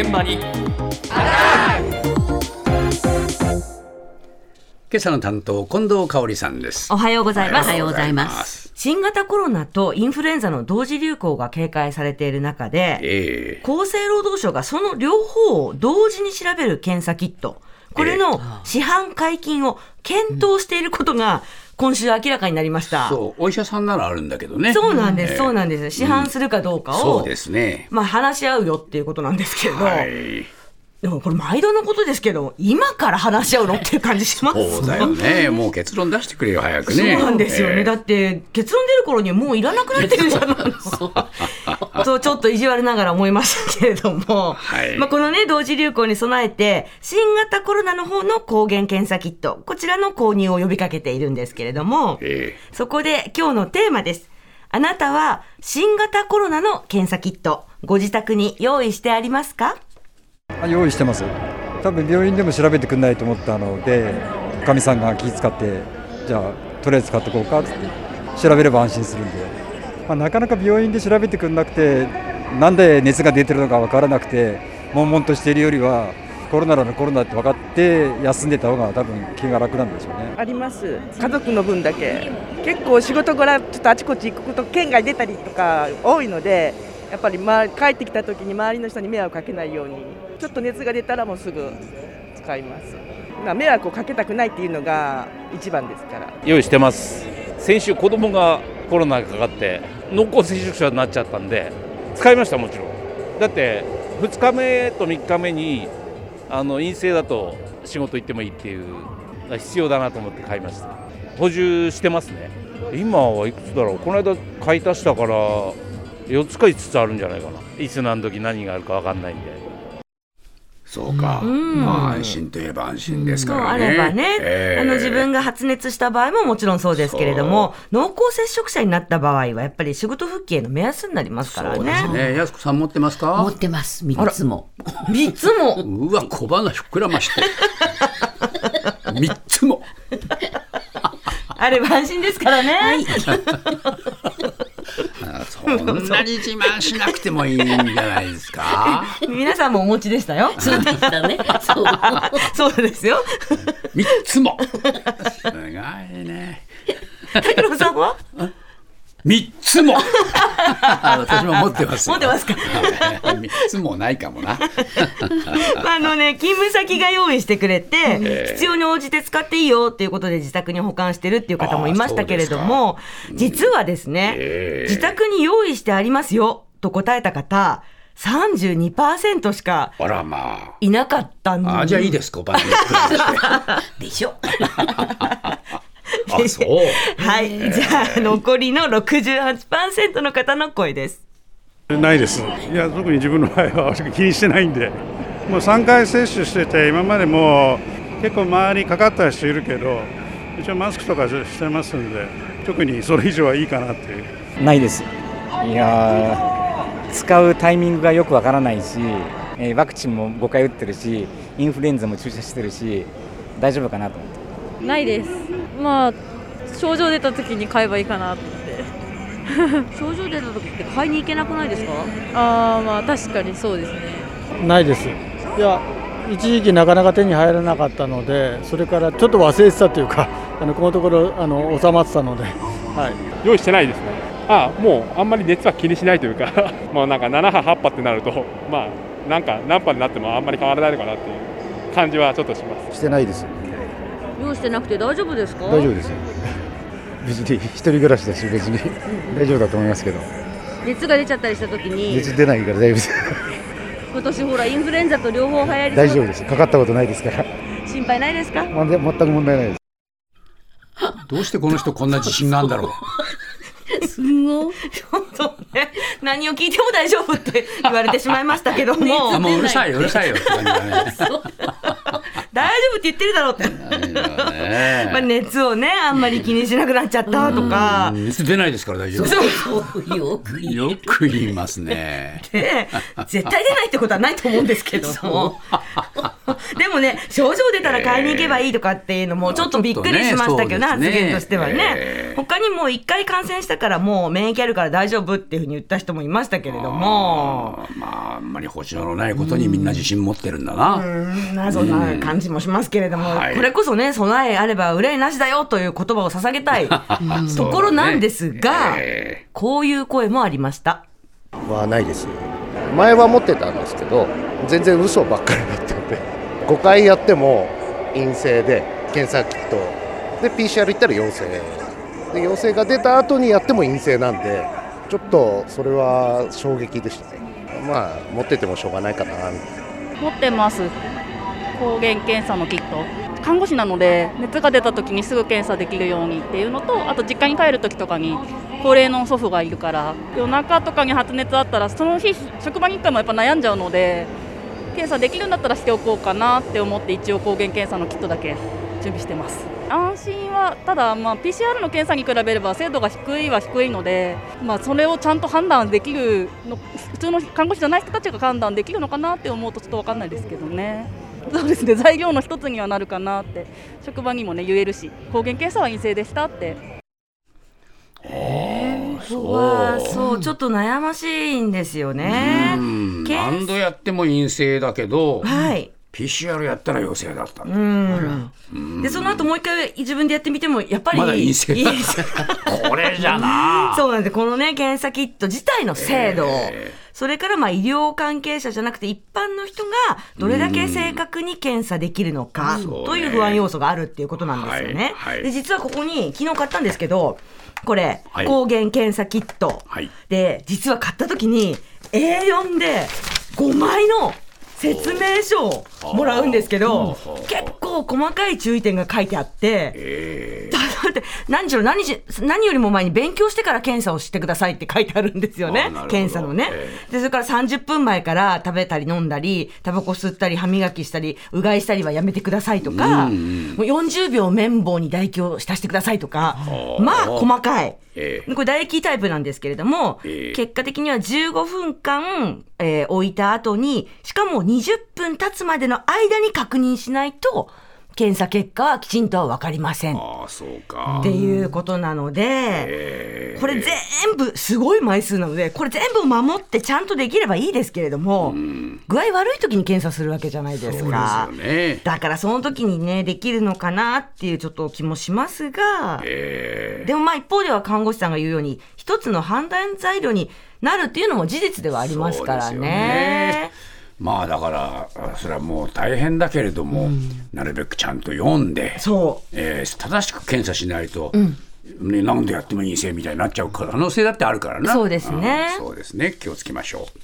現場に。今朝の担当近藤香織さんです。おはようございます。おはようございます。新型コロナとインフルエンザの同時流行が警戒されている中で、ええ。厚生労働省がその両方を同時に調べる検査キット、これの市販解禁を検討していることが今週明らかになりました。そうお医者さんならあるんだけどね。そうなんです、ええ。そうなんです。市販するかどうかを、そうですね。まあ話し合うよっていうことなんですけれど、はいでもこれ毎度のことですけど、今から話し合うのっていう感じします？そうだよね。もう結論出してくれよ早くね。そうなんですよね。ええ。だって、結論出る頃にはもういらなくなってるじゃないですか。そう、ちょっと意地悪ながら思いましたけれども、はい。まあ、このね、同時流行に備えて、新型コロナの方の抗原検査キット、こちらの購入を呼びかけているんですけれども、えそこで今日のテーマです。あなたは新型コロナの検査キット、ご自宅に用意してありますか？あ用意してます。多分病院でも調べてくんないと思ったのでおかみさんが気遣ってじゃあとりあえず買ってこうかって調べれば安心するんで、まあ、なかなか病院で調べてくんなくてなんで熱が出てるのか分からなくて悶々としているよりはコロナならコロナって分かって休んでた方が多分気が楽なんでしょうね。あります。家族の分だけ。結構仕事柄ちょっとあちこち行くこと県外出たりとか多いのでやっぱり、ま、帰ってきた時に周りの人に迷惑かけないようにちょっと熱が出たらもうすぐ使います、まあ、迷惑をかけたくないっていうのが一番ですから。用意してます。先週子供がコロナにかかって濃厚接触者になっちゃったんで使いましたもちろん。だって2日目と3日目にあの陰性だと仕事行ってもいいっていう必要だなと思って買いました。補充してますね。今はいくつだろう。この間買い足したから4つか5つあるんじゃないかな。いつ何時何があるか分かんないんで。そうか、うん。まあ安心といえば安心ですそうあからねればね、ええ。あの自分が発熱した場合ももちろんそうですけれども、濃厚接触者になった場合はやっぱり仕事復帰への目安になりますからそうですね。ね安子さん持ってますか？持ってます。三つも。三つも。うわ小鼻膨らまして。三つも。あれば安心ですからね。あ そんなに自慢しなくてもいいんじゃないですか？皆さんもお持ちでしたよ。そうでしたね。そう。そうですよ。三つも。すごいね。拓郎さんは？三つも。私も持ってますよ。持ってますか。三つもないかもな。まああのね、勤務先が用意してくれて、必要に応じて使っていいよっていうことで自宅に保管してるっていう方もいましたけれども、実はですね、ええ。自宅に用意してありますよと答えた方、32%しかあらまいなかったんああじゃあいいですかおばあちゃん でしょあそう。はい。じゃあ、残りの68%の方の声です。ないです。いや特に自分の場合は気にしてないんで。もう3回接種してて今までも結構周りかかった人いるけど一応マスクとかしてますんで特にそれ以上はいいかなっていう。ないです。いやー使うタイミングがよくわからないし、えーワクチンも5回打ってるしインフルエンザも注射してるし大丈夫かなと思って。ないですまあ症状出た時に買えばいいかなって。症状出た時って買いに行けなくないですか？ああまあ確かにそうですね。ないです。いや一時期なかなか手に入らなかったのでそれからちょっと忘れてたというか あのこのところあの収まってたので、はい、用意してないですね。あもうあんまり熱は気にしないというか もうなんか7波8波ってなるとまあなんか何波になってもあんまり変わらないのかなっていう感じはちょっとします。してないです用意してなくて大丈夫ですか？大丈夫です。よ別に一人暮らしだし別に。大丈夫だと思いますけど。熱が出ちゃったりした時に、熱出ないから大丈夫です。今年ほら、インフルエンザと両方流行り大丈夫です。かかったことないですから。心配ないですか？ま全く問題ないです。どうしてこの人こんな自信があるんだろう？すごい。そうね。何を聞いても大丈夫って言われてしまいましたけども、あもううるさいようるさいよって感じだね 大丈夫って言ってるだろうって。ね。まあ熱をね、あんまり気にしなくなっちゃったとか。熱出ないですから大丈夫。そう。よくよく言いますね。で絶対出ないってことはないと思うんですけども でもね症状出たら買いに行けばいいとかっていうのもちょっとびっくりしましたけどね、発言としてはね、えー。他にも一回感染したからもう免疫あるから大丈夫っていうふうに言った人もいましたけれども。まあんまり保証のないことにみんな自信持ってるんだな。謎な感じもしますけれども、はい。これこそね、備えあれば憂いなしだよという言葉を捧げたい ところなんですが、えこういう声もありました。はないです。前は持ってたんですけど全然嘘ばっかりだった5回やっても陰性で検査キット。で PCR 行ったら陽性。で陽性が出た後にやっても陰性なんでちょっとそれは衝撃でしたね。まあ持っててもしょうがないかな持ってます。抗原検査のキット。看護師なので熱が出た時にすぐ検査できるようにっていうのとあと実家に帰る時とかに高齢の祖父がいるから夜中とかに発熱あったらその日職場に行ってもやっぱ悩んじゃうので検査できるんだったらしておこうかなって思って一応抗原検査のキットだけ準備してます。安心はただ、まあ、PCR の検査に比べれば精度が低いは低いので、まあ、それをちゃんと判断できるの普通の看護師じゃない人たちが判断できるのかなって思うとちょっと分かんないですけどね。そうですね。材料の一つにはなるかなって。職場にもね言えるし抗原検査は陰性でしたって。ここはそう、ちょっと悩ましいんですよね。何度やっても陰性だけど、はい。PCR やったら陽性だった。で、その後もう一回自分でやってみても、やっぱり。まだ陰性。これじゃな。そうなんで、このね、検査キット自体の精度、えそれからまあ医療関係者じゃなくて一般の人がどれだけ正確に検査できるのかという不安要素があるっていうことなんですよね。はい。はい。で、実はここに昨日買ったんですけど、これ、はい。抗原検査キット。はい。で、実は買った時に A4 で5枚の説明書をもらうんですけど、結構細かい注意点が書いてあって、えだって何しろ何し何よりも前に勉強してから検査をしてくださいって書いてあるんですよね。検査のね、えでそれから30分前から食べたり飲んだりタバコ吸ったり歯磨きしたりうがいしたりはやめてくださいとか、もう40秒綿棒に唾液を浸してくださいとかまあ細かい。ええ。これ唾液タイプなんですけれども、ええ。結果的には15分間、えー置いた後に、しかも20分経つまでの間に確認しないと、検査結果はきちんとは分かりません。ああ、そうかって。いうことなので、ええこれ全部すごい枚数なのでこれ全部守ってちゃんとできればいいですけれども、具合悪い時に検査するわけじゃないですかそうですよね。だからその時にねできるのかなっていうちょっと気もしますが、ええでもまあ一方では看護師さんが言うように一つの判断材料になるっていうのも事実ではありますからね。まあだからあそれはもう大変だけれども、なるべくちゃんと読んで、そう。えー正しく検査しないと、ね、何度やっても陰性みたいになっちゃう可能性だってあるからな。そうですね。うんそうですね。気をつけましょう。